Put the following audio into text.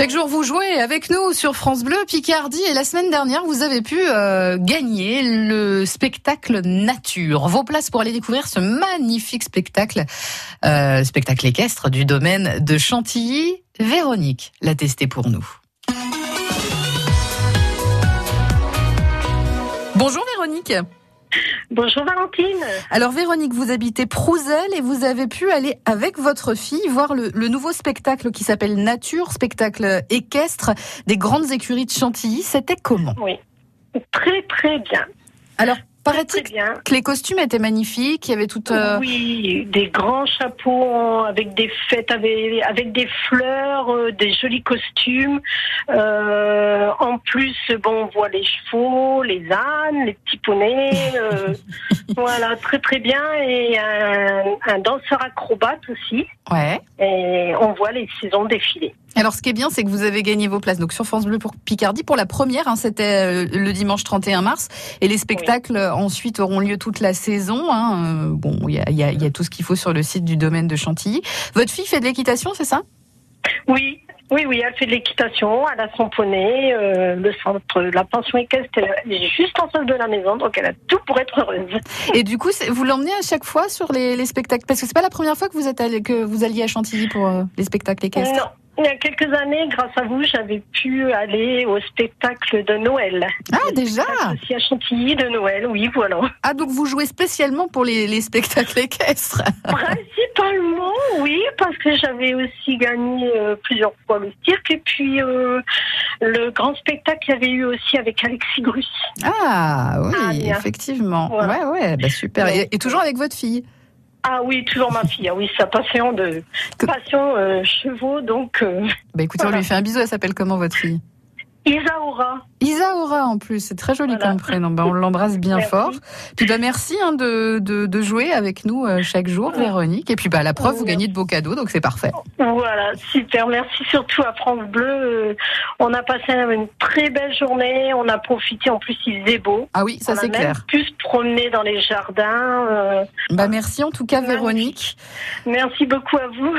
Chaque jour, vous jouez avec nous sur France Bleu Picardie et la semaine dernière, vous avez pu euh, gagner le spectacle Nature. Vos places pour aller découvrir ce magnifique spectacle, euh, spectacle équestre du domaine de Chantilly. Véronique l'a testé pour nous. Bonjour Véronique. Bonjour Valentine. Alors Véronique, vous habitez Prouzel et vous avez pu aller avec votre fille voir le, nouveau spectacle qui s'appelle Nature, spectacle équestre des grandes écuries de Chantilly. C'était comment? Oui, très très bien. Alors Paraît-il que les costumes étaient magnifiques, il y avait tout. Euh, oui, des grands chapeaux avec des fêtes, avec, avec des fleurs, euh, des jolis costumes. Euh, en plus, bon, on voit les chevaux, les ânes, les petits poneys. voilà, très très bien. Et un, un danseur acrobate aussi. Ouais. Et on voit les saisons défiler. Alors, ce qui est bien, c'est que vous avez gagné vos places. Donc, sur France Bleu pour Picardie, pour la première, hein, c'était euh, le dimanche 31 mars. Et les spectacles, euh, ensuite, auront lieu toute la saison. Hein. Euh, bon, il y a, y a tout ce qu'il faut sur le site du domaine de Chantilly. Votre fille fait de l'équitation, c'est ça? Oui, oui, oui, elle fait de l'équitation, elle a son poney, euh, le centre, la pension équestre est juste en face de la maison, donc elle a tout pour être heureuse. Et du coup, vous l'emmenez à chaque fois sur les, les spectacles, parce que c'est pas la première fois que vous êtes allé, que vous alliez à Chantilly pour euh, les spectacles équestres? Non, il y a quelques années, grâce à vous, j'avais pu aller au spectacle de Noël. Ah, déjà Aussi à Chantilly de Noël, oui, voilà. Ah, donc vous jouez spécialement pour les, les spectacles équestres Principalement, oui, parce que j'avais aussi gagné euh, plusieurs fois le cirque. Et puis, euh, le grand spectacle qu'il y avait eu aussi avec Alexis Grus. Ah, oui, ah, effectivement. Ouais, ouais, bah, super. et toujours avec votre fille ah oui, toujours ma fille. Ah oui, sa passion de passion euh, chevaux, donc. Euh, bah écoutez, on lui fait un bisou. Elle s'appelle comment votre fille? Isaura. Isaura en plus, c'est très joli comme prénom. Ben, on l'embrasse bien fort. Puis bah, merci hein, de, de, de, jouer avec nous euh, chaque jour, Véronique. Et puis bah, la preuve, vous gagnez de beaux cadeaux, donc c'est parfait. Voilà, super. Merci surtout à France Bleu. Euh, on a passé une très belle journée. On a profité, en plus il faisait beau. Ah oui, ça c'est clair. On a pu se promener dans les jardins. Euh. Bah, merci en tout cas, Véronique. Merci beaucoup à vous.